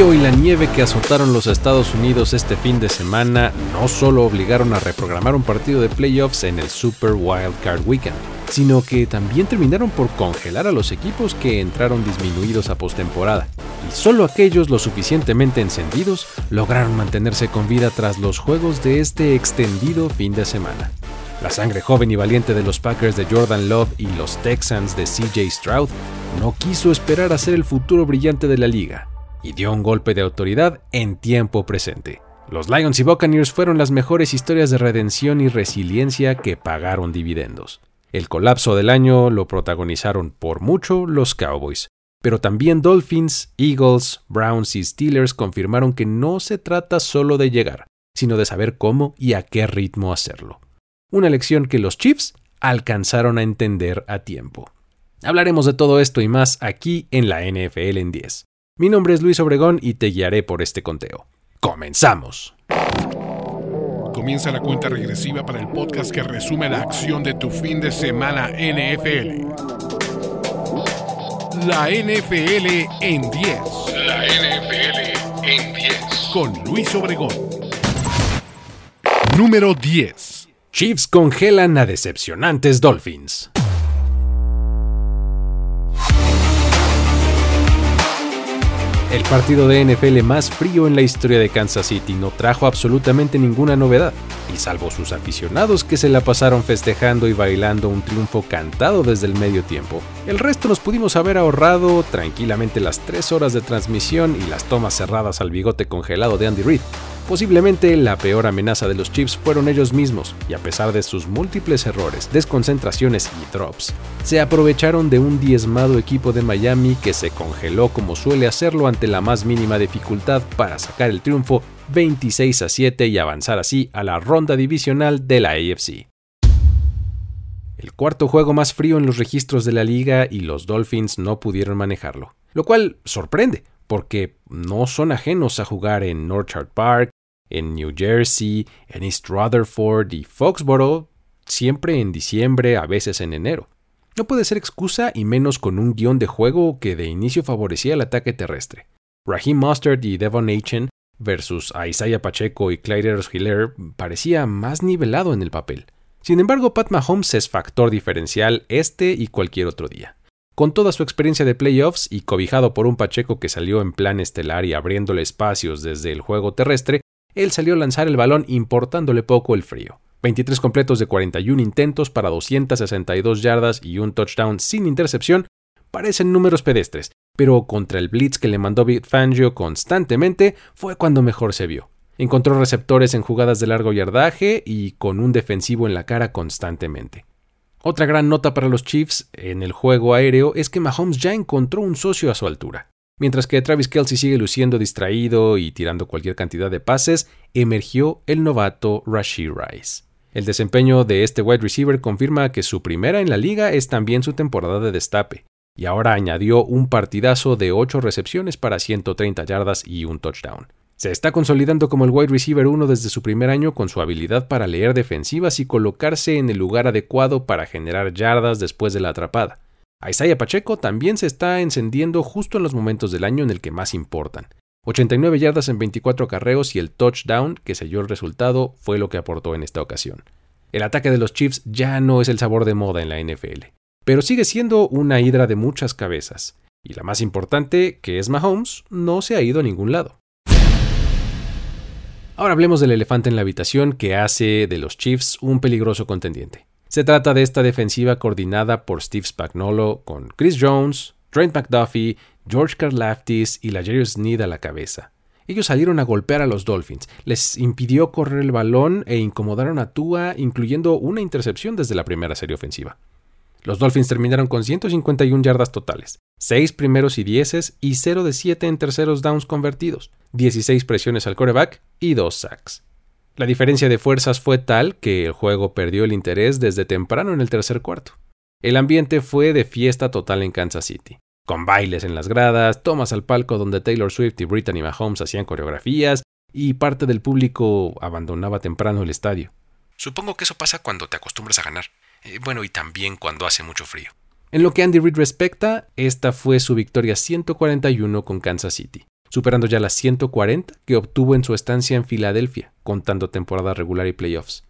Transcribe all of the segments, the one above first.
y la nieve que azotaron los Estados Unidos este fin de semana no solo obligaron a reprogramar un partido de playoffs en el Super Wild Card Weekend, sino que también terminaron por congelar a los equipos que entraron disminuidos a postemporada. Y solo aquellos lo suficientemente encendidos lograron mantenerse con vida tras los juegos de este extendido fin de semana. La sangre joven y valiente de los Packers de Jordan Love y los Texans de CJ Stroud no quiso esperar a ser el futuro brillante de la liga y dio un golpe de autoridad en tiempo presente. Los Lions y Buccaneers fueron las mejores historias de redención y resiliencia que pagaron dividendos. El colapso del año lo protagonizaron por mucho los Cowboys, pero también Dolphins, Eagles, Browns y Steelers confirmaron que no se trata solo de llegar, sino de saber cómo y a qué ritmo hacerlo. Una lección que los Chiefs alcanzaron a entender a tiempo. Hablaremos de todo esto y más aquí en la NFL en 10. Mi nombre es Luis Obregón y te guiaré por este conteo. ¡Comenzamos! Comienza la cuenta regresiva para el podcast que resume la acción de tu fin de semana NFL. La NFL en 10. La NFL en 10. Con Luis Obregón. Número 10. Chiefs congelan a decepcionantes Dolphins. El partido de NFL más frío en la historia de Kansas City. No trajo absolutamente ninguna novedad, y salvo sus aficionados que se la pasaron festejando y bailando un triunfo cantado desde el medio tiempo, el resto nos pudimos haber ahorrado tranquilamente las 3 horas de transmisión y las tomas cerradas al bigote congelado de Andy Reid, Posiblemente la peor amenaza de los Chiefs fueron ellos mismos, y a pesar de sus múltiples errores, desconcentraciones y drops, se aprovecharon de un diezmado equipo de Miami que se congeló como suele hacerlo ante la más mínima dificultad para sacar el triunfo 26 a 7 y avanzar así a la ronda divisional de la AFC. El cuarto juego más frío en los registros de la liga y los Dolphins no pudieron manejarlo, lo cual sorprende, porque no son ajenos a jugar en Northard Park, en New Jersey, en East Rutherford y Foxborough, siempre en diciembre, a veces en enero. No puede ser excusa y menos con un guion de juego que de inicio favorecía el ataque terrestre. Raheem Mustard y Devon Achen versus Isaiah Pacheco y Clyde Hiller parecía más nivelado en el papel. Sin embargo, Pat Mahomes es factor diferencial este y cualquier otro día. Con toda su experiencia de playoffs y cobijado por un Pacheco que salió en plan estelar y abriéndole espacios desde el juego terrestre, él salió a lanzar el balón importándole poco el frío. 23 completos de 41 intentos para 262 yardas y un touchdown sin intercepción parecen números pedestres, pero contra el blitz que le mandó Big Fangio constantemente fue cuando mejor se vio. Encontró receptores en jugadas de largo yardaje y con un defensivo en la cara constantemente. Otra gran nota para los Chiefs en el juego aéreo es que Mahomes ya encontró un socio a su altura. Mientras que Travis Kelsey sigue luciendo distraído y tirando cualquier cantidad de pases, emergió el novato Rashid Rice. El desempeño de este wide receiver confirma que su primera en la liga es también su temporada de destape, y ahora añadió un partidazo de 8 recepciones para 130 yardas y un touchdown. Se está consolidando como el wide receiver 1 desde su primer año con su habilidad para leer defensivas y colocarse en el lugar adecuado para generar yardas después de la atrapada. Isaiah Pacheco también se está encendiendo justo en los momentos del año en el que más importan. 89 yardas en 24 carreos y el touchdown que selló el resultado fue lo que aportó en esta ocasión. El ataque de los Chiefs ya no es el sabor de moda en la NFL, pero sigue siendo una hidra de muchas cabezas. Y la más importante, que es Mahomes, no se ha ido a ningún lado. Ahora hablemos del elefante en la habitación que hace de los Chiefs un peligroso contendiente. Se trata de esta defensiva coordinada por Steve Spagnuolo con Chris Jones, Trent McDuffie, George Karlaftis y la Jerry Sneed a la cabeza. Ellos salieron a golpear a los Dolphins, les impidió correr el balón e incomodaron a Tua, incluyendo una intercepción desde la primera serie ofensiva. Los Dolphins terminaron con 151 yardas totales, 6 primeros y dieces y 0 de 7 en terceros downs convertidos, 16 presiones al coreback y 2 sacks. La diferencia de fuerzas fue tal que el juego perdió el interés desde temprano en el tercer cuarto. El ambiente fue de fiesta total en Kansas City, con bailes en las gradas, tomas al palco donde Taylor Swift y Brittany Mahomes hacían coreografías y parte del público abandonaba temprano el estadio. Supongo que eso pasa cuando te acostumbras a ganar. Eh, bueno, y también cuando hace mucho frío. En lo que Andy Reid respecta, esta fue su victoria 141 con Kansas City superando ya las 140 que obtuvo en su estancia en Filadelfia, contando temporada regular y playoffs.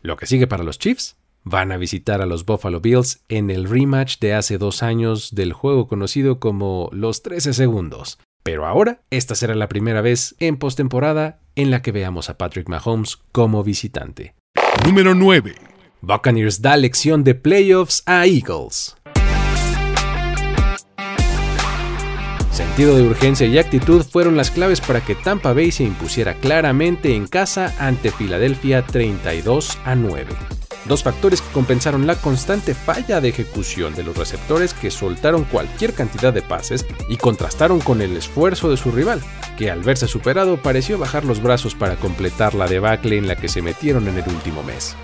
Lo que sigue para los Chiefs, van a visitar a los Buffalo Bills en el rematch de hace dos años del juego conocido como los 13 segundos. Pero ahora, esta será la primera vez en postemporada en la que veamos a Patrick Mahomes como visitante. Número 9. Buccaneers da lección de playoffs a Eagles. Sentido de urgencia y actitud fueron las claves para que Tampa Bay se impusiera claramente en casa ante Filadelfia 32 a 9. Dos factores que compensaron la constante falla de ejecución de los receptores que soltaron cualquier cantidad de pases y contrastaron con el esfuerzo de su rival, que al verse superado pareció bajar los brazos para completar la debacle en la que se metieron en el último mes.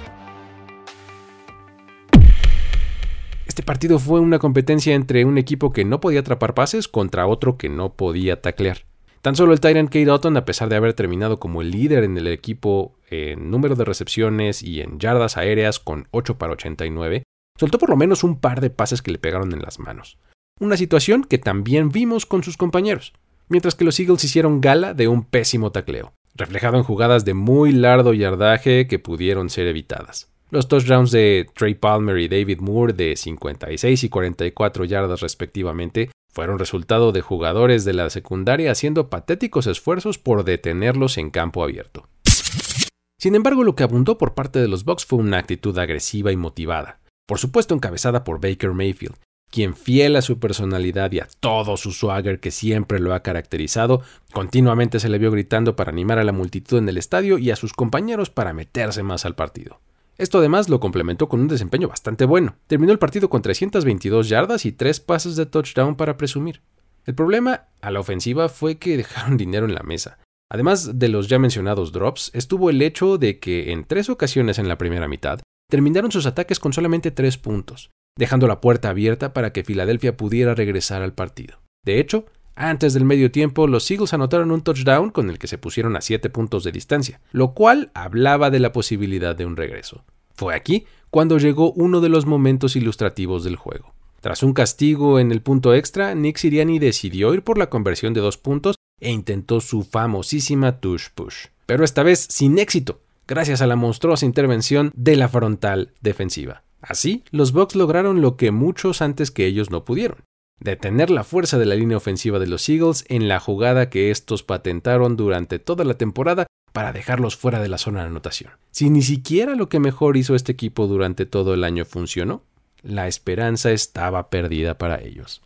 Este partido fue una competencia entre un equipo que no podía atrapar pases contra otro que no podía taclear. Tan solo el Tyrant Kate Otton, a pesar de haber terminado como el líder en el equipo en número de recepciones y en yardas aéreas con 8 para 89, soltó por lo menos un par de pases que le pegaron en las manos. Una situación que también vimos con sus compañeros, mientras que los Eagles hicieron gala de un pésimo tacleo, reflejado en jugadas de muy largo yardaje que pudieron ser evitadas. Los touchdowns de Trey Palmer y David Moore de 56 y 44 yardas respectivamente fueron resultado de jugadores de la secundaria haciendo patéticos esfuerzos por detenerlos en campo abierto. Sin embargo, lo que abundó por parte de los Bucks fue una actitud agresiva y motivada, por supuesto encabezada por Baker Mayfield, quien fiel a su personalidad y a todo su swagger que siempre lo ha caracterizado, continuamente se le vio gritando para animar a la multitud en el estadio y a sus compañeros para meterse más al partido. Esto además lo complementó con un desempeño bastante bueno. Terminó el partido con 322 yardas y 3 pases de touchdown para presumir. El problema a la ofensiva fue que dejaron dinero en la mesa. Además de los ya mencionados drops, estuvo el hecho de que en tres ocasiones en la primera mitad terminaron sus ataques con solamente 3 puntos, dejando la puerta abierta para que Filadelfia pudiera regresar al partido. De hecho, antes del medio tiempo, los Eagles anotaron un touchdown con el que se pusieron a 7 puntos de distancia, lo cual hablaba de la posibilidad de un regreso. Fue aquí cuando llegó uno de los momentos ilustrativos del juego. Tras un castigo en el punto extra, Nick Siriani decidió ir por la conversión de dos puntos e intentó su famosísima tush push. Pero esta vez sin éxito, gracias a la monstruosa intervención de la frontal defensiva. Así, los Bucks lograron lo que muchos antes que ellos no pudieron, detener la fuerza de la línea ofensiva de los Eagles en la jugada que estos patentaron durante toda la temporada para dejarlos fuera de la zona de anotación. Si ni siquiera lo que mejor hizo este equipo durante todo el año funcionó, la esperanza estaba perdida para ellos.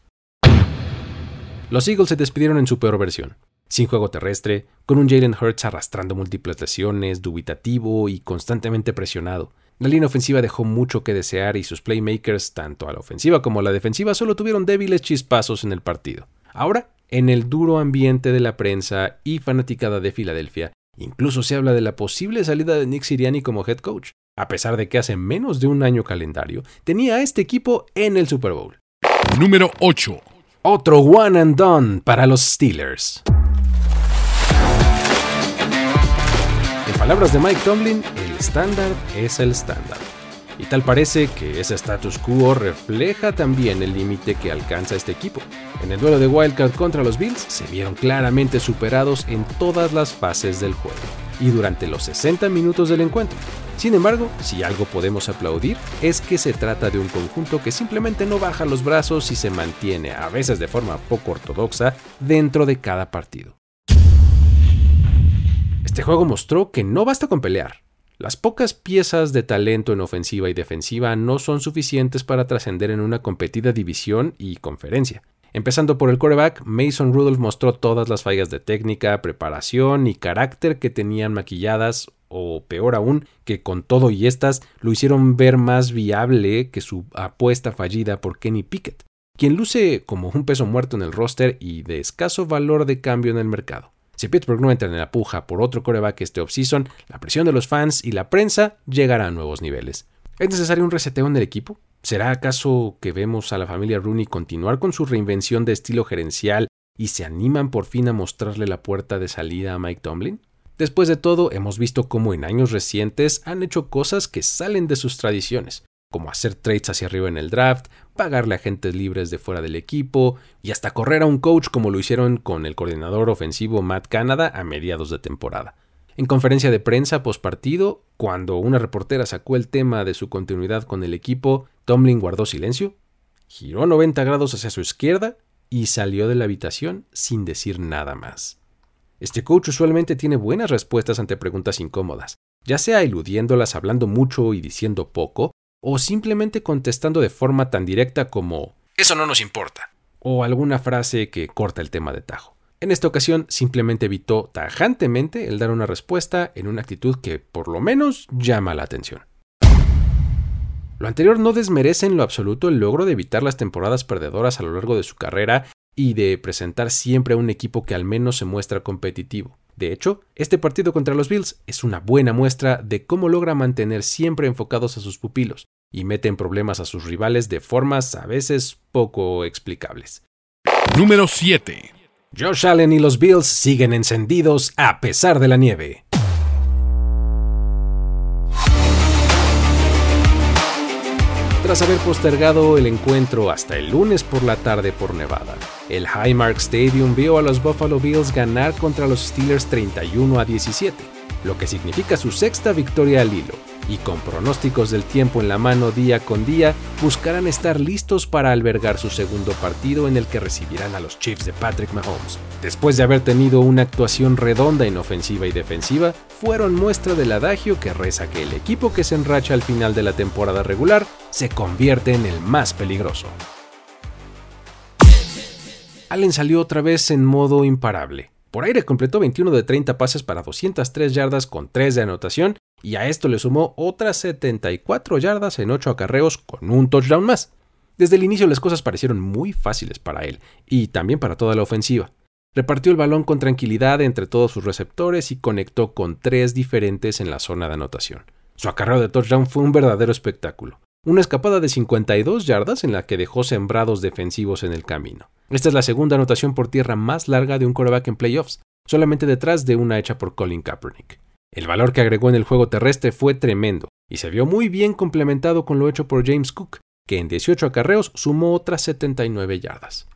Los Eagles se despidieron en su peor versión, sin juego terrestre, con un Jalen Hurts arrastrando múltiples lesiones, dubitativo y constantemente presionado, la línea ofensiva dejó mucho que desear y sus playmakers, tanto a la ofensiva como a la defensiva, solo tuvieron débiles chispazos en el partido. Ahora, en el duro ambiente de la prensa y fanaticada de Filadelfia, incluso se habla de la posible salida de Nick Siriani como head coach, a pesar de que hace menos de un año calendario tenía a este equipo en el Super Bowl. Número 8. Otro one and done para los Steelers. En palabras de Mike Tomlin, estándar es el estándar. Y tal parece que ese status quo refleja también el límite que alcanza este equipo. En el duelo de Wildcard contra los Bills se vieron claramente superados en todas las fases del juego y durante los 60 minutos del encuentro. Sin embargo, si algo podemos aplaudir es que se trata de un conjunto que simplemente no baja los brazos y se mantiene, a veces de forma poco ortodoxa, dentro de cada partido. Este juego mostró que no basta con pelear, las pocas piezas de talento en ofensiva y defensiva no son suficientes para trascender en una competida división y conferencia. Empezando por el quarterback, Mason Rudolph mostró todas las fallas de técnica, preparación y carácter que tenían maquilladas, o peor aún, que con todo y estas lo hicieron ver más viable que su apuesta fallida por Kenny Pickett, quien luce como un peso muerto en el roster y de escaso valor de cambio en el mercado. Si Pittsburgh no entra en la puja por otro coreback este offseason, la presión de los fans y la prensa llegará a nuevos niveles. ¿Es necesario un reseteo en el equipo? ¿Será acaso que vemos a la familia Rooney continuar con su reinvención de estilo gerencial y se animan por fin a mostrarle la puerta de salida a Mike Tomlin? Después de todo, hemos visto cómo en años recientes han hecho cosas que salen de sus tradiciones, como hacer trades hacia arriba en el draft, pagarle a agentes libres de fuera del equipo y hasta correr a un coach como lo hicieron con el coordinador ofensivo Matt Canada a mediados de temporada. En conferencia de prensa postpartido, cuando una reportera sacó el tema de su continuidad con el equipo, Tomlin guardó silencio, giró 90 grados hacia su izquierda y salió de la habitación sin decir nada más. Este coach usualmente tiene buenas respuestas ante preguntas incómodas, ya sea eludiéndolas hablando mucho y diciendo poco, o simplemente contestando de forma tan directa como Eso no nos importa, o alguna frase que corta el tema de tajo. En esta ocasión simplemente evitó tajantemente el dar una respuesta en una actitud que por lo menos llama la atención. Lo anterior no desmerece en lo absoluto el logro de evitar las temporadas perdedoras a lo largo de su carrera y de presentar siempre a un equipo que al menos se muestra competitivo. De hecho, este partido contra los Bills es una buena muestra de cómo logra mantener siempre enfocados a sus pupilos y mete en problemas a sus rivales de formas a veces poco explicables. Número 7. Josh Allen y los Bills siguen encendidos a pesar de la nieve. Tras haber postergado el encuentro hasta el lunes por la tarde por Nevada, el Highmark Stadium vio a los Buffalo Bills ganar contra los Steelers 31 a 17, lo que significa su sexta victoria al hilo, y con pronósticos del tiempo en la mano día con día, buscarán estar listos para albergar su segundo partido en el que recibirán a los Chiefs de Patrick Mahomes. Después de haber tenido una actuación redonda en ofensiva y defensiva, fueron muestra del adagio que reza que el equipo que se enracha al final de la temporada regular se convierte en el más peligroso. Allen salió otra vez en modo imparable. Por aire completó 21 de 30 pases para 203 yardas con 3 de anotación y a esto le sumó otras 74 yardas en 8 acarreos con un touchdown más. Desde el inicio las cosas parecieron muy fáciles para él y también para toda la ofensiva. Repartió el balón con tranquilidad entre todos sus receptores y conectó con tres diferentes en la zona de anotación. Su acarreo de touchdown fue un verdadero espectáculo. Una escapada de 52 yardas en la que dejó sembrados defensivos en el camino. Esta es la segunda anotación por tierra más larga de un quarterback en playoffs, solamente detrás de una hecha por Colin Kaepernick. El valor que agregó en el juego terrestre fue tremendo y se vio muy bien complementado con lo hecho por James Cook, que en 18 acarreos sumó otras 79 yardas.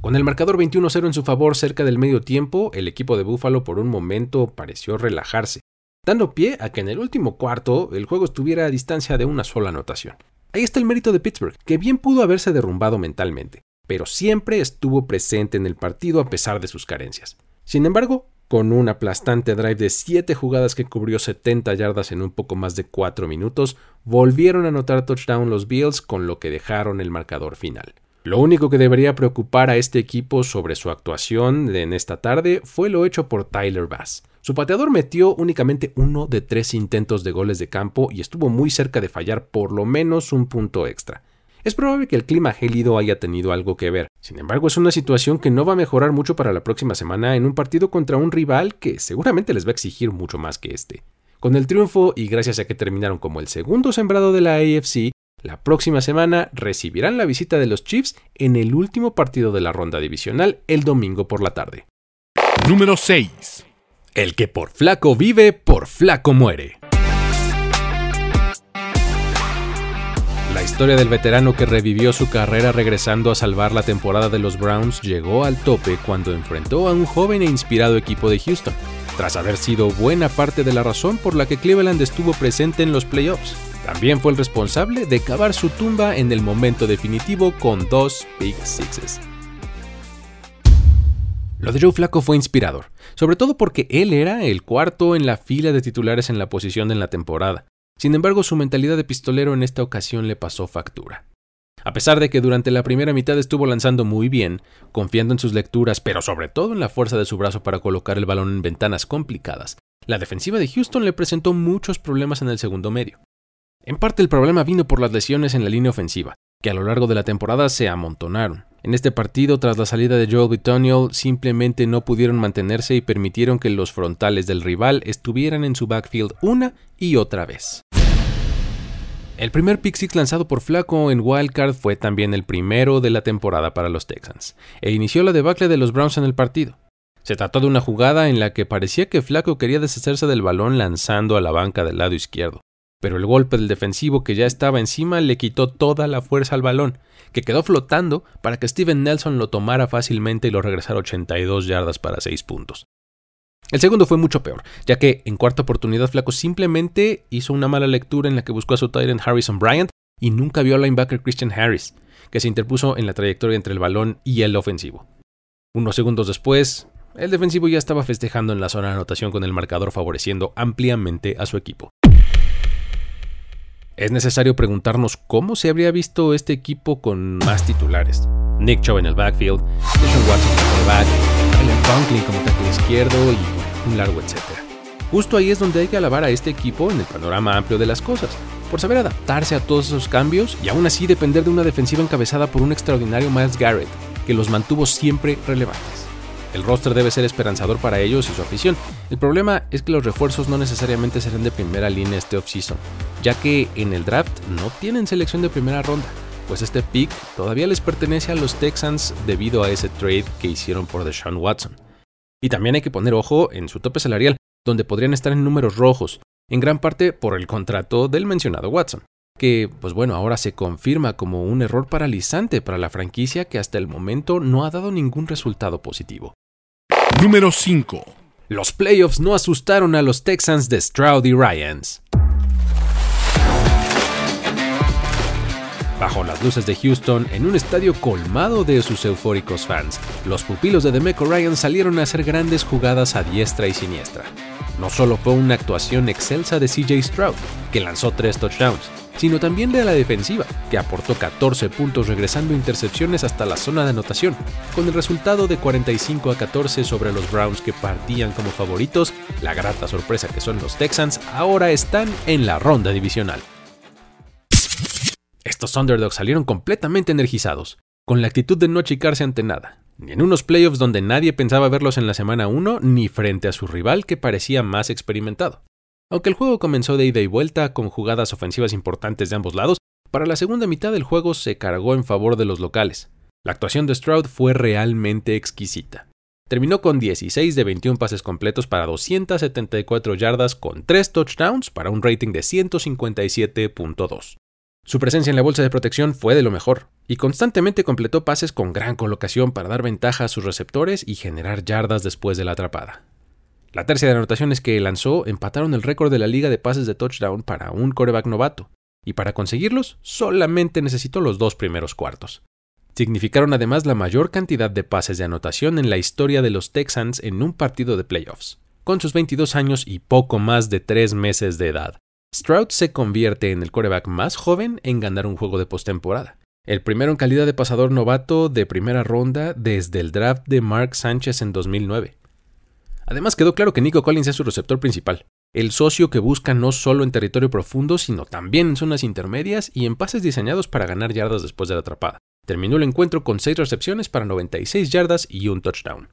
Con el marcador 21-0 en su favor cerca del medio tiempo, el equipo de Buffalo por un momento pareció relajarse, dando pie a que en el último cuarto el juego estuviera a distancia de una sola anotación. Ahí está el mérito de Pittsburgh, que bien pudo haberse derrumbado mentalmente, pero siempre estuvo presente en el partido a pesar de sus carencias. Sin embargo, con un aplastante drive de 7 jugadas que cubrió 70 yardas en un poco más de 4 minutos, volvieron a anotar touchdown los Bills con lo que dejaron el marcador final. Lo único que debería preocupar a este equipo sobre su actuación en esta tarde fue lo hecho por Tyler Bass. Su pateador metió únicamente uno de tres intentos de goles de campo y estuvo muy cerca de fallar por lo menos un punto extra. Es probable que el clima gélido haya tenido algo que ver. Sin embargo, es una situación que no va a mejorar mucho para la próxima semana en un partido contra un rival que seguramente les va a exigir mucho más que este. Con el triunfo y gracias a que terminaron como el segundo sembrado de la AFC, la próxima semana recibirán la visita de los Chiefs en el último partido de la ronda divisional el domingo por la tarde. Número 6. El que por flaco vive, por flaco muere. La historia del veterano que revivió su carrera regresando a salvar la temporada de los Browns llegó al tope cuando enfrentó a un joven e inspirado equipo de Houston, tras haber sido buena parte de la razón por la que Cleveland estuvo presente en los playoffs. También fue el responsable de cavar su tumba en el momento definitivo con dos Big Sixes. Lo de Joe Flaco fue inspirador, sobre todo porque él era el cuarto en la fila de titulares en la posición en la temporada. Sin embargo, su mentalidad de pistolero en esta ocasión le pasó factura. A pesar de que durante la primera mitad estuvo lanzando muy bien, confiando en sus lecturas, pero sobre todo en la fuerza de su brazo para colocar el balón en ventanas complicadas, la defensiva de Houston le presentó muchos problemas en el segundo medio. En parte el problema vino por las lesiones en la línea ofensiva, que a lo largo de la temporada se amontonaron. En este partido, tras la salida de Joel Bitonio, simplemente no pudieron mantenerse y permitieron que los frontales del rival estuvieran en su backfield una y otra vez. El primer pick six lanzado por Flaco en Wildcard fue también el primero de la temporada para los Texans, e inició la debacle de los Browns en el partido. Se trató de una jugada en la que parecía que Flaco quería deshacerse del balón lanzando a la banca del lado izquierdo pero el golpe del defensivo que ya estaba encima le quitó toda la fuerza al balón, que quedó flotando para que Steven Nelson lo tomara fácilmente y lo regresara 82 yardas para 6 puntos. El segundo fue mucho peor, ya que en cuarta oportunidad Flaco simplemente hizo una mala lectura en la que buscó a su Tyrant Harrison Bryant y nunca vio al linebacker Christian Harris, que se interpuso en la trayectoria entre el balón y el ofensivo. Unos segundos después, el defensivo ya estaba festejando en la zona de anotación con el marcador favoreciendo ampliamente a su equipo. Es necesario preguntarnos cómo se habría visto este equipo con más titulares. Nick Chubb en el backfield, Deshaun Watson como el back, Tyler Conklin como tackle izquierdo y un largo etcétera. Justo ahí es donde hay que alabar a este equipo en el panorama amplio de las cosas, por saber adaptarse a todos esos cambios y aún así depender de una defensiva encabezada por un extraordinario Miles Garrett, que los mantuvo siempre relevantes. El roster debe ser esperanzador para ellos y su afición. El problema es que los refuerzos no necesariamente serán de primera línea este offseason, ya que en el draft no tienen selección de primera ronda, pues este pick todavía les pertenece a los Texans debido a ese trade que hicieron por Deshaun Watson. Y también hay que poner ojo en su tope salarial, donde podrían estar en números rojos, en gran parte por el contrato del mencionado Watson, que, pues bueno, ahora se confirma como un error paralizante para la franquicia que hasta el momento no ha dado ningún resultado positivo. Número 5. Los playoffs no asustaron a los Texans de Stroud y Ryans. Bajo las luces de Houston, en un estadio colmado de sus eufóricos fans, los pupilos de Demeco Ryan salieron a hacer grandes jugadas a diestra y siniestra. No solo fue una actuación excelsa de CJ Stroud, que lanzó tres touchdowns, sino también de la defensiva, que aportó 14 puntos regresando intercepciones hasta la zona de anotación, con el resultado de 45 a 14 sobre los Browns que partían como favoritos, la grata sorpresa que son los Texans ahora están en la ronda divisional. Estos underdogs salieron completamente energizados, con la actitud de no achicarse ante nada, ni en unos playoffs donde nadie pensaba verlos en la semana 1, ni frente a su rival que parecía más experimentado. Aunque el juego comenzó de ida y vuelta con jugadas ofensivas importantes de ambos lados, para la segunda mitad del juego se cargó en favor de los locales. La actuación de Stroud fue realmente exquisita. Terminó con 16 de 21 pases completos para 274 yardas con 3 touchdowns para un rating de 157.2. Su presencia en la bolsa de protección fue de lo mejor, y constantemente completó pases con gran colocación para dar ventaja a sus receptores y generar yardas después de la atrapada. La tercia de anotaciones que lanzó empataron el récord de la liga de pases de touchdown para un coreback novato, y para conseguirlos solamente necesitó los dos primeros cuartos. Significaron además la mayor cantidad de pases de anotación en la historia de los Texans en un partido de playoffs, con sus 22 años y poco más de 3 meses de edad. Stroud se convierte en el coreback más joven en ganar un juego de postemporada, el primero en calidad de pasador novato de primera ronda desde el draft de Mark Sánchez en 2009. Además quedó claro que Nico Collins es su receptor principal, el socio que busca no solo en territorio profundo, sino también en zonas intermedias y en pases diseñados para ganar yardas después de la atrapada. Terminó el encuentro con 6 recepciones para 96 yardas y un touchdown.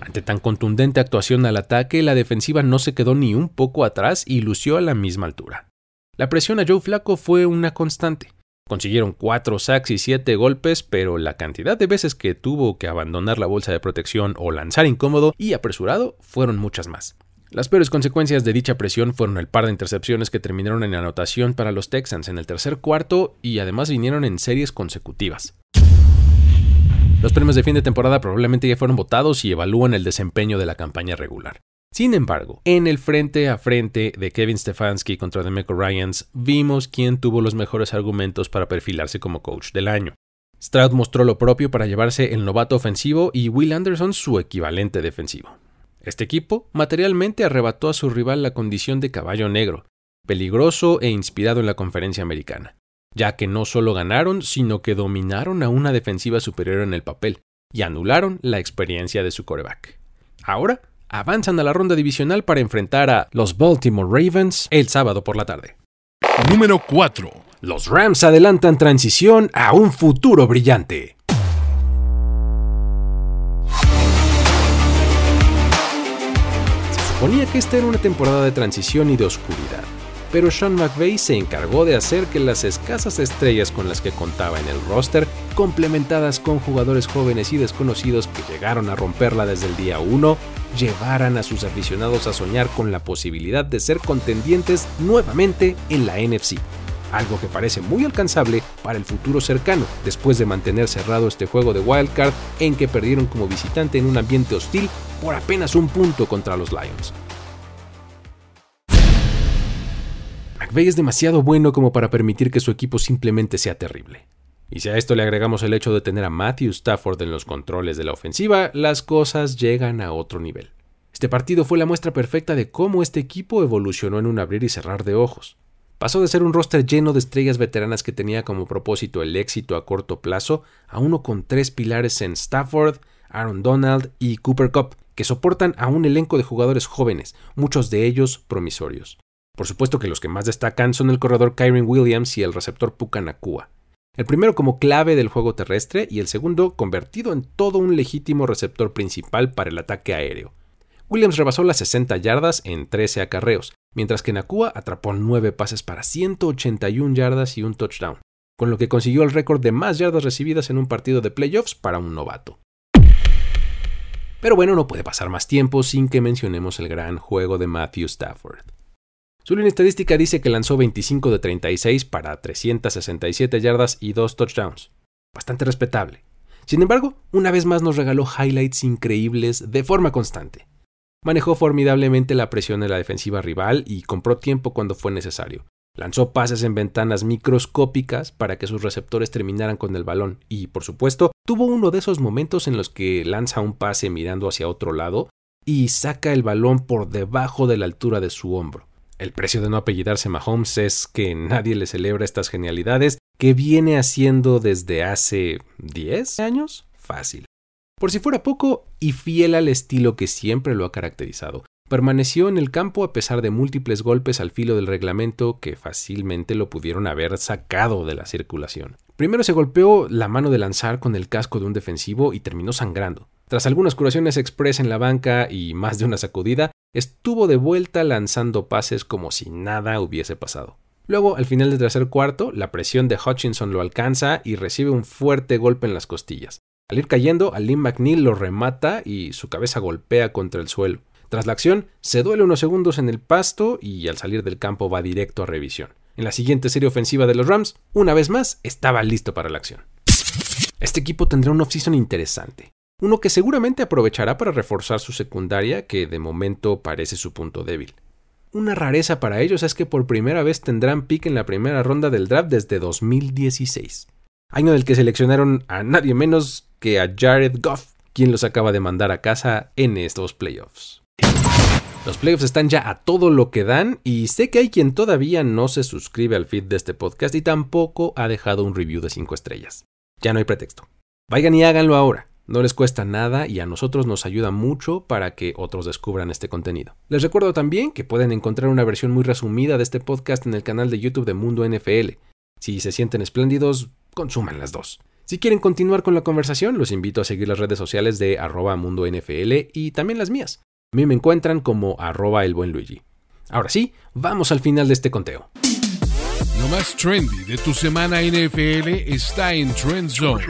Ante tan contundente actuación al ataque, la defensiva no se quedó ni un poco atrás y lució a la misma altura. La presión a Joe Flaco fue una constante, Consiguieron 4 sacks y 7 golpes, pero la cantidad de veces que tuvo que abandonar la bolsa de protección o lanzar incómodo y apresurado fueron muchas más. Las peores consecuencias de dicha presión fueron el par de intercepciones que terminaron en anotación para los Texans en el tercer cuarto y además vinieron en series consecutivas. Los premios de fin de temporada probablemente ya fueron votados y evalúan el desempeño de la campaña regular. Sin embargo, en el frente a frente de Kevin Stefanski contra Demeco Ryans, vimos quién tuvo los mejores argumentos para perfilarse como coach del año. Stroud mostró lo propio para llevarse el novato ofensivo y Will Anderson su equivalente defensivo. Este equipo materialmente arrebató a su rival la condición de caballo negro, peligroso e inspirado en la conferencia americana, ya que no solo ganaron, sino que dominaron a una defensiva superior en el papel y anularon la experiencia de su coreback. Ahora avanzan a la ronda divisional para enfrentar a los Baltimore Ravens el sábado por la tarde. Número 4. Los Rams adelantan transición a un futuro brillante. Se suponía que esta era una temporada de transición y de oscuridad, pero Sean McVay se encargó de hacer que las escasas estrellas con las que contaba en el roster, complementadas con jugadores jóvenes y desconocidos que llegaron a romperla desde el día 1, llevaran a sus aficionados a soñar con la posibilidad de ser contendientes nuevamente en la NFC algo que parece muy alcanzable para el futuro cercano, después de mantener cerrado este juego de wildcard en que perdieron como visitante en un ambiente hostil por apenas un punto contra los Lions. McVeigh es demasiado bueno como para permitir que su equipo simplemente sea terrible. Y si a esto le agregamos el hecho de tener a Matthew Stafford en los controles de la ofensiva, las cosas llegan a otro nivel. Este partido fue la muestra perfecta de cómo este equipo evolucionó en un abrir y cerrar de ojos. Pasó de ser un roster lleno de estrellas veteranas que tenía como propósito el éxito a corto plazo a uno con tres pilares en Stafford, Aaron Donald y Cooper Cup, que soportan a un elenco de jugadores jóvenes, muchos de ellos promisorios. Por supuesto que los que más destacan son el corredor Kyron Williams y el receptor Puka Nakua. El primero como clave del juego terrestre y el segundo convertido en todo un legítimo receptor principal para el ataque aéreo. Williams rebasó las 60 yardas en 13 acarreos, mientras que Nakua atrapó 9 pases para 181 yardas y un touchdown, con lo que consiguió el récord de más yardas recibidas en un partido de playoffs para un novato. Pero bueno, no puede pasar más tiempo sin que mencionemos el gran juego de Matthew Stafford. Su línea estadística dice que lanzó 25 de 36 para 367 yardas y 2 touchdowns. Bastante respetable. Sin embargo, una vez más nos regaló highlights increíbles de forma constante. Manejó formidablemente la presión de la defensiva rival y compró tiempo cuando fue necesario. Lanzó pases en ventanas microscópicas para que sus receptores terminaran con el balón y, por supuesto, tuvo uno de esos momentos en los que lanza un pase mirando hacia otro lado y saca el balón por debajo de la altura de su hombro. El precio de no apellidarse Mahomes es que nadie le celebra estas genialidades que viene haciendo desde hace 10 años. Fácil. Por si fuera poco, y fiel al estilo que siempre lo ha caracterizado, permaneció en el campo a pesar de múltiples golpes al filo del reglamento que fácilmente lo pudieron haber sacado de la circulación. Primero se golpeó la mano de lanzar con el casco de un defensivo y terminó sangrando. Tras algunas curaciones express en la banca y más de una sacudida, estuvo de vuelta lanzando pases como si nada hubiese pasado. Luego, al final del tercer cuarto, la presión de Hutchinson lo alcanza y recibe un fuerte golpe en las costillas. Al ir cayendo, Alim McNeil lo remata y su cabeza golpea contra el suelo. Tras la acción, se duele unos segundos en el pasto y al salir del campo va directo a revisión. En la siguiente serie ofensiva de los Rams, una vez más, estaba listo para la acción. Este equipo tendrá un offseason interesante, uno que seguramente aprovechará para reforzar su secundaria, que de momento parece su punto débil. Una rareza para ellos es que por primera vez tendrán pick en la primera ronda del draft desde 2016 año del que seleccionaron a nadie menos que a Jared Goff, quien los acaba de mandar a casa en estos playoffs. Los playoffs están ya a todo lo que dan y sé que hay quien todavía no se suscribe al feed de este podcast y tampoco ha dejado un review de 5 estrellas. Ya no hay pretexto. Vayan y háganlo ahora. No les cuesta nada y a nosotros nos ayuda mucho para que otros descubran este contenido. Les recuerdo también que pueden encontrar una versión muy resumida de este podcast en el canal de YouTube de Mundo NFL. Si se sienten espléndidos, consuman las dos. Si quieren continuar con la conversación, los invito a seguir las redes sociales de arroba mundo NFL y también las mías. A mí me encuentran como arroba el buen Luigi. Ahora sí, vamos al final de este conteo. Lo más trendy de tu semana NFL está en Trend Zone.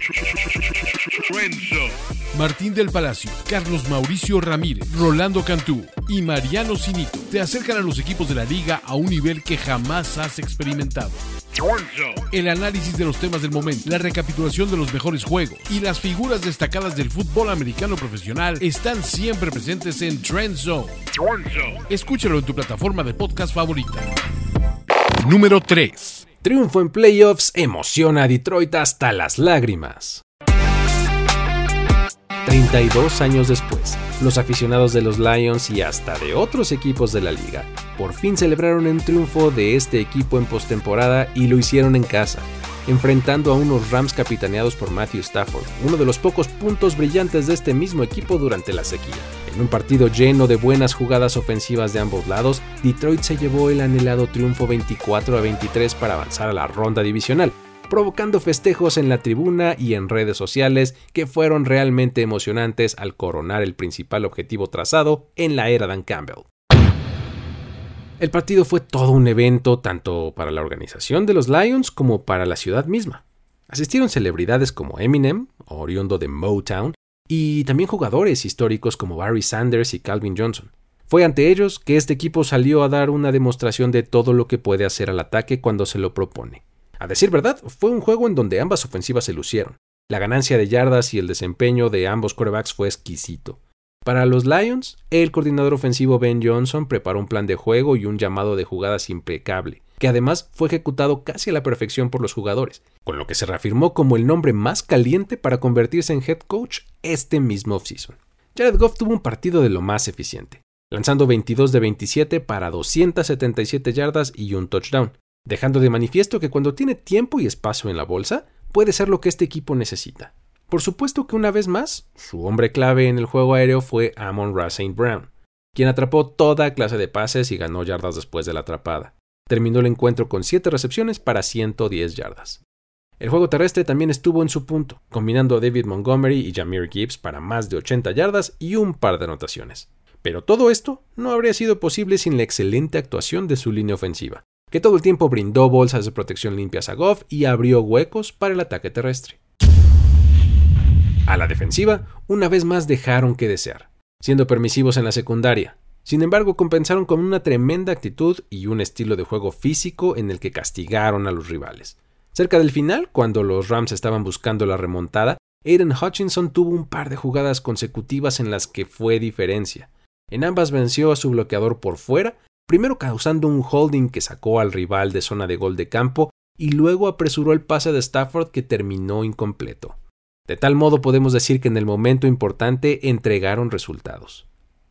Martín del Palacio, Carlos Mauricio Ramírez, Rolando Cantú y Mariano Sinito te acercan a los equipos de la liga a un nivel que jamás has experimentado. El análisis de los temas del momento, la recapitulación de los mejores juegos y las figuras destacadas del fútbol americano profesional están siempre presentes en Trend Zone. Escúchalo en tu plataforma de podcast favorita. Número 3. Triunfo en playoffs emociona a Detroit hasta las lágrimas. 32 años después, los aficionados de los Lions y hasta de otros equipos de la liga por fin celebraron un triunfo de este equipo en postemporada y lo hicieron en casa, enfrentando a unos Rams capitaneados por Matthew Stafford, uno de los pocos puntos brillantes de este mismo equipo durante la sequía. En un partido lleno de buenas jugadas ofensivas de ambos lados, Detroit se llevó el anhelado triunfo 24 a 23 para avanzar a la ronda divisional, provocando festejos en la tribuna y en redes sociales que fueron realmente emocionantes al coronar el principal objetivo trazado en la era Dan Campbell. El partido fue todo un evento tanto para la organización de los Lions como para la ciudad misma. Asistieron celebridades como Eminem, oriundo de Motown, y también jugadores históricos como Barry Sanders y Calvin Johnson. Fue ante ellos que este equipo salió a dar una demostración de todo lo que puede hacer al ataque cuando se lo propone. A decir verdad, fue un juego en donde ambas ofensivas se lucieron. La ganancia de yardas y el desempeño de ambos quarterbacks fue exquisito. Para los Lions, el coordinador ofensivo Ben Johnson preparó un plan de juego y un llamado de jugadas impecable, que además fue ejecutado casi a la perfección por los jugadores, con lo que se reafirmó como el nombre más caliente para convertirse en head coach este mismo offseason. Jared Goff tuvo un partido de lo más eficiente, lanzando 22 de 27 para 277 yardas y un touchdown, dejando de manifiesto que cuando tiene tiempo y espacio en la bolsa, puede ser lo que este equipo necesita. Por supuesto que una vez más, su hombre clave en el juego aéreo fue Amon Ra. Brown, quien atrapó toda clase de pases y ganó yardas después de la atrapada. Terminó el encuentro con 7 recepciones para 110 yardas. El juego terrestre también estuvo en su punto, combinando a David Montgomery y Jameer Gibbs para más de 80 yardas y un par de anotaciones. Pero todo esto no habría sido posible sin la excelente actuación de su línea ofensiva, que todo el tiempo brindó bolsas de protección limpias a Goff y abrió huecos para el ataque terrestre. A la defensiva, una vez más dejaron que desear, siendo permisivos en la secundaria. Sin embargo, compensaron con una tremenda actitud y un estilo de juego físico en el que castigaron a los rivales. Cerca del final, cuando los Rams estaban buscando la remontada, Aiden Hutchinson tuvo un par de jugadas consecutivas en las que fue diferencia. En ambas venció a su bloqueador por fuera, primero causando un holding que sacó al rival de zona de gol de campo y luego apresuró el pase de Stafford que terminó incompleto. De tal modo podemos decir que en el momento importante entregaron resultados.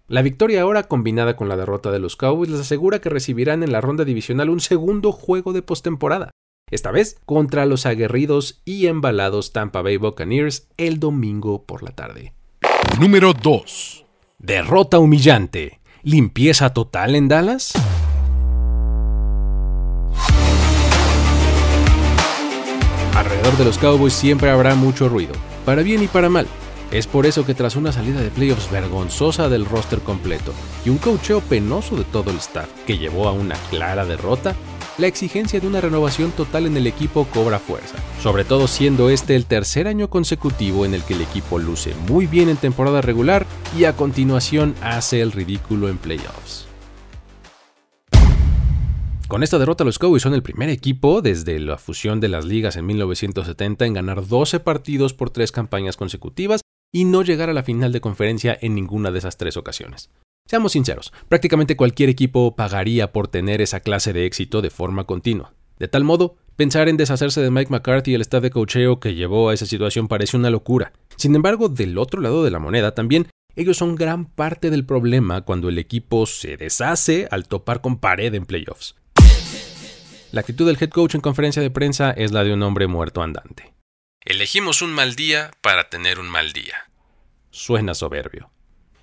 La victoria ahora combinada con la derrota de los Cowboys les asegura que recibirán en la ronda divisional un segundo juego de postemporada, esta vez contra los aguerridos y embalados Tampa Bay Buccaneers el domingo por la tarde. Número 2. Derrota humillante. ¿Limpieza total en Dallas? Alrededor de los Cowboys siempre habrá mucho ruido, para bien y para mal. Es por eso que tras una salida de playoffs vergonzosa del roster completo y un cocheo penoso de todo el staff que llevó a una clara derrota, la exigencia de una renovación total en el equipo cobra fuerza, sobre todo siendo este el tercer año consecutivo en el que el equipo luce muy bien en temporada regular y a continuación hace el ridículo en playoffs. Con esta derrota los Cowboys son el primer equipo desde la fusión de las ligas en 1970 en ganar 12 partidos por tres campañas consecutivas y no llegar a la final de conferencia en ninguna de esas tres ocasiones. Seamos sinceros, prácticamente cualquier equipo pagaría por tener esa clase de éxito de forma continua. De tal modo, pensar en deshacerse de Mike McCarthy y el staff de cocheo que llevó a esa situación parece una locura. Sin embargo, del otro lado de la moneda también, ellos son gran parte del problema cuando el equipo se deshace al topar con pared en playoffs. La actitud del head coach en conferencia de prensa es la de un hombre muerto andante. Elegimos un mal día para tener un mal día. Suena soberbio.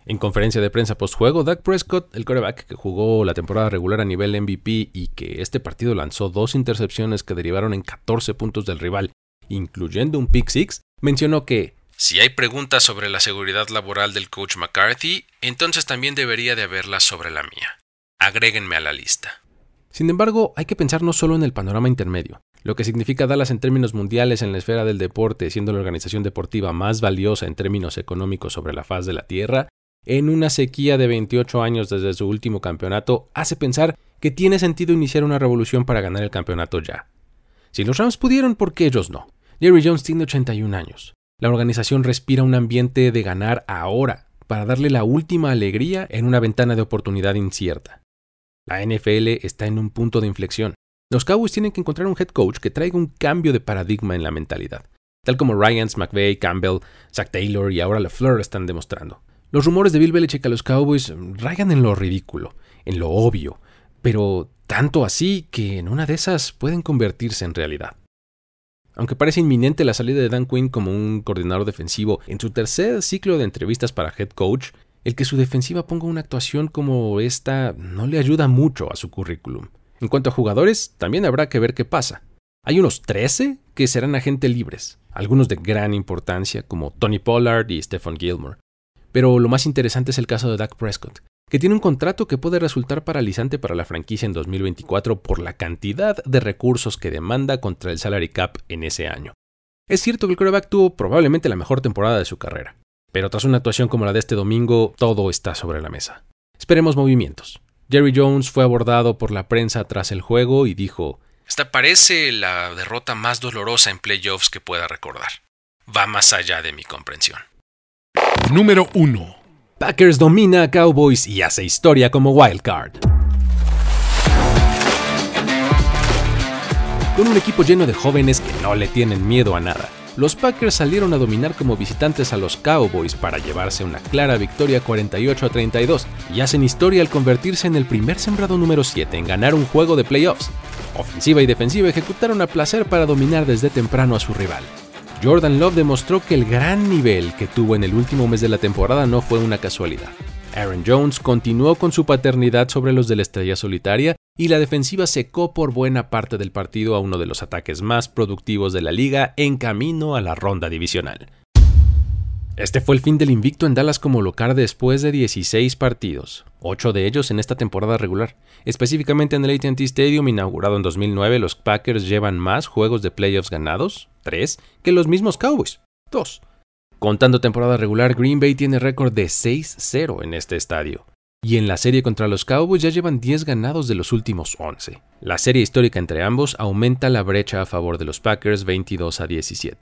En conferencia de prensa postjuego, Doug Prescott, el quarterback que jugó la temporada regular a nivel MVP y que este partido lanzó dos intercepciones que derivaron en 14 puntos del rival, incluyendo un pick six, mencionó que si hay preguntas sobre la seguridad laboral del coach McCarthy, entonces también debería de haberlas sobre la mía. Agréguenme a la lista. Sin embargo, hay que pensar no solo en el panorama intermedio, lo que significa Dallas en términos mundiales en la esfera del deporte, siendo la organización deportiva más valiosa en términos económicos sobre la faz de la Tierra, en una sequía de 28 años desde su último campeonato, hace pensar que tiene sentido iniciar una revolución para ganar el campeonato ya. Si los Rams pudieron, ¿por qué ellos no? Jerry Jones tiene 81 años. La organización respira un ambiente de ganar ahora, para darle la última alegría en una ventana de oportunidad incierta. La NFL está en un punto de inflexión. Los Cowboys tienen que encontrar un head coach que traiga un cambio de paradigma en la mentalidad, tal como Ryans, McVeigh, Campbell, Zach Taylor y ahora LaFleur están demostrando. Los rumores de Bill Belichick a los Cowboys rayan en lo ridículo, en lo obvio, pero tanto así que en una de esas pueden convertirse en realidad. Aunque parece inminente la salida de Dan Quinn como un coordinador defensivo en su tercer ciclo de entrevistas para head coach, el que su defensiva ponga una actuación como esta no le ayuda mucho a su currículum. En cuanto a jugadores, también habrá que ver qué pasa. Hay unos 13 que serán agentes libres, algunos de gran importancia como Tony Pollard y Stephen Gilmore. Pero lo más interesante es el caso de Dak Prescott, que tiene un contrato que puede resultar paralizante para la franquicia en 2024 por la cantidad de recursos que demanda contra el salary cap en ese año. Es cierto que el quarterback tuvo probablemente la mejor temporada de su carrera, Pero tras una actuación como la de este domingo, todo está sobre la mesa. Esperemos movimientos. Jerry Jones fue abordado por la prensa tras el juego y dijo, Esta parece la derrota más dolorosa en playoffs que pueda recordar. Va más allá de mi comprensión. Número 1. Packers domina a Cowboys y hace historia como wildcard. Con un equipo lleno de jóvenes que no le tienen miedo a nada, los Packers salieron a dominar como visitantes a los Cowboys para llevarse una clara victoria 48 a 32 y hacen historia al convertirse en el primer sembrado número 7 en ganar un juego de playoffs. Ofensiva y defensiva ejecutaron a placer para dominar desde temprano a su rival. Jordan Love demostró que el gran nivel que tuvo en el último mes de la temporada no fue una casualidad. Aaron Jones continuó con su paternidad sobre los de la estrella solitaria y la defensiva secó por buena parte del partido a uno de los ataques más productivos de la liga en camino a la ronda divisional. Este fue el fin del invicto en Dallas como local después de 16 partidos, 8 de ellos en esta temporada regular. Específicamente en el AT&T Stadium inaugurado en 2009, los Packers llevan más juegos de playoffs ganados, 3, que los mismos Cowboys, 2. Contando temporada regular, Green Bay tiene récord de 6-0 en este estadio. Y en la serie contra los Cowboys ya llevan 10 ganados de los últimos 11. La serie histórica entre ambos aumenta la brecha a favor de los Packers 22 a 17.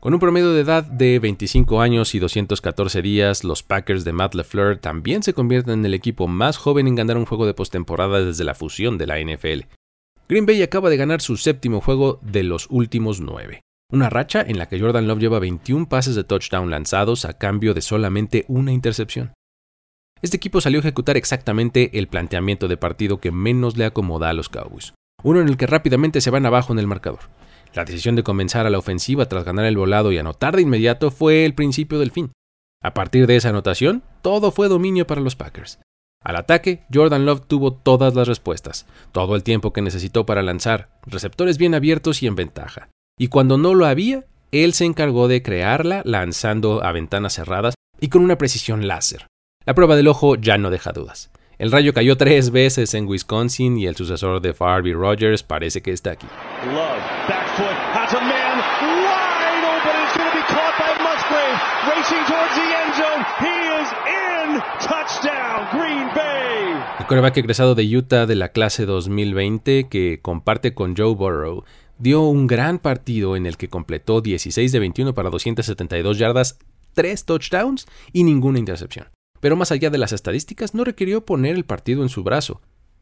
Con un promedio de edad de 25 años y 214 días, los Packers de Matt LeFleur también se convierten en el equipo más joven en ganar un juego de postemporada desde la fusión de la NFL. Green Bay acaba de ganar su séptimo juego de los últimos nueve. Una racha en la que Jordan Love lleva 21 pases de touchdown lanzados a cambio de solamente una intercepción. Este equipo salió a ejecutar exactamente el planteamiento de partido que menos le acomoda a los Cowboys, uno en el que rápidamente se van abajo en el marcador. La decisión de comenzar a la ofensiva tras ganar el volado y anotar de inmediato fue el principio del fin. A partir de esa anotación, todo fue dominio para los Packers. Al ataque, Jordan Love tuvo todas las respuestas, todo el tiempo que necesitó para lanzar, receptores bien abiertos y en ventaja. Y cuando no lo había, él se encargó de crearla lanzando a ventanas cerradas y con una precisión láser. La prueba del ojo ya no deja dudas. El rayo cayó tres veces en Wisconsin y el sucesor de Farby Rogers parece que está aquí. El coreback egresado de Utah de la clase 2020 que comparte con Joe Burrow dio un gran partido en el que completó 16 de 21 para 272 yardas, 3 touchdowns y ninguna intercepción. Pero más allá de las estadísticas no requirió poner el partido en su brazo.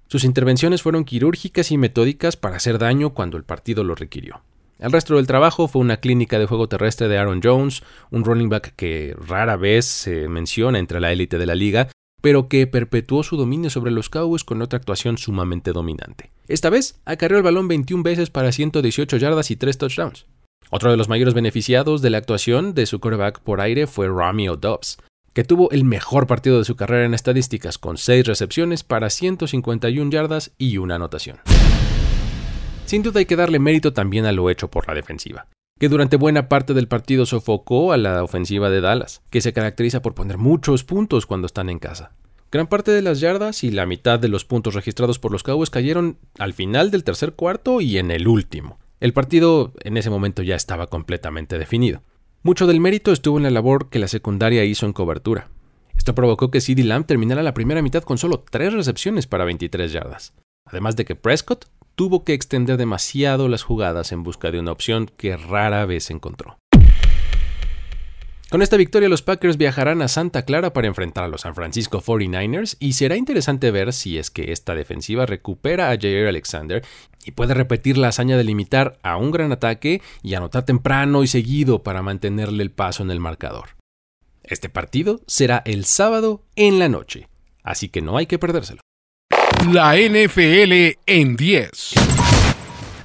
Sus intervenciones fueron quirúrgicas y metódicas para hacer daño cuando el partido lo requirió. El resto del trabajo fue una clínica de juego terrestre de Aaron Jones, un running back que rara vez se menciona entre la élite de la liga, pero que perpetuó su dominio sobre los Cowboys con otra actuación sumamente dominante. Esta vez acarreó el balón 21 veces para 118 yardas y 3 touchdowns. Otro de los mayores beneficiados de la actuación de su quarterback por aire fue Romeo Dobbs, que tuvo el mejor partido de su carrera en estadísticas con 6 recepciones para 151 yardas y una anotación. Sin duda hay que darle mérito también a lo hecho por la defensiva, que durante buena parte del partido sofocó a la ofensiva de Dallas, que se caracteriza por poner muchos puntos cuando están en casa. Gran parte de las yardas y la mitad de los puntos registrados por los Cowboys cayeron al final del tercer cuarto y en el último. El partido en ese momento ya estaba completamente definido. Mucho del mérito estuvo en la labor que la secundaria hizo en cobertura. Esto provocó que CeeDee Lamb terminara la primera mitad con solo 3 recepciones para 23 yardas. Además de que Prescott tuvo que extender demasiado las jugadas en busca de una opción que rara vez encontró. Con esta victoria los Packers viajarán a Santa Clara para enfrentar a los San Francisco 49ers y será interesante ver si es que esta defensiva recupera a Jair Alexander y puede repetir la hazaña de limitar a un gran ataque y anotar temprano y seguido para mantenerle el paso en el marcador. Este partido será el sábado en la noche, así que no hay que perdérselo. La NFL en 10.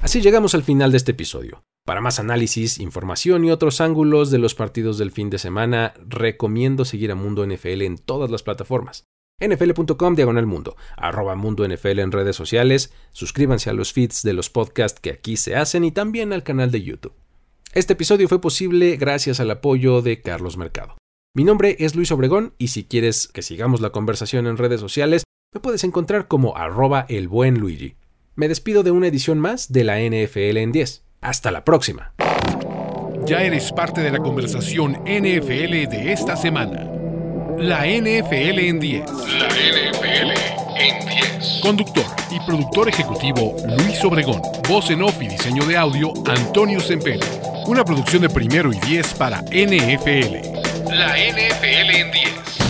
Así llegamos al final de este episodio. Para más análisis, información y otros ángulos de los partidos del fin de semana, recomiendo seguir a Mundo NFL en todas las plataformas. nfl.com diagonal mundo, arroba mundo NFL en redes sociales, suscríbanse a los feeds de los podcasts que aquí se hacen y también al canal de YouTube. Este episodio fue posible gracias al apoyo de Carlos Mercado. Mi nombre es Luis Obregón y si quieres que sigamos la conversación en redes sociales, me puedes encontrar como arroba el buen Luigi. Me despido de una edición más de la NFL en 10. Hasta la próxima. ya eres parte de la conversación NFL de esta semana. La NFL en 10. La NFL en 10. Conductor y productor ejecutivo Luis Obregón. Voz en off y diseño de audio Antonio Sempere. Una producción de primero y 10 para NFL. La NFL en 10.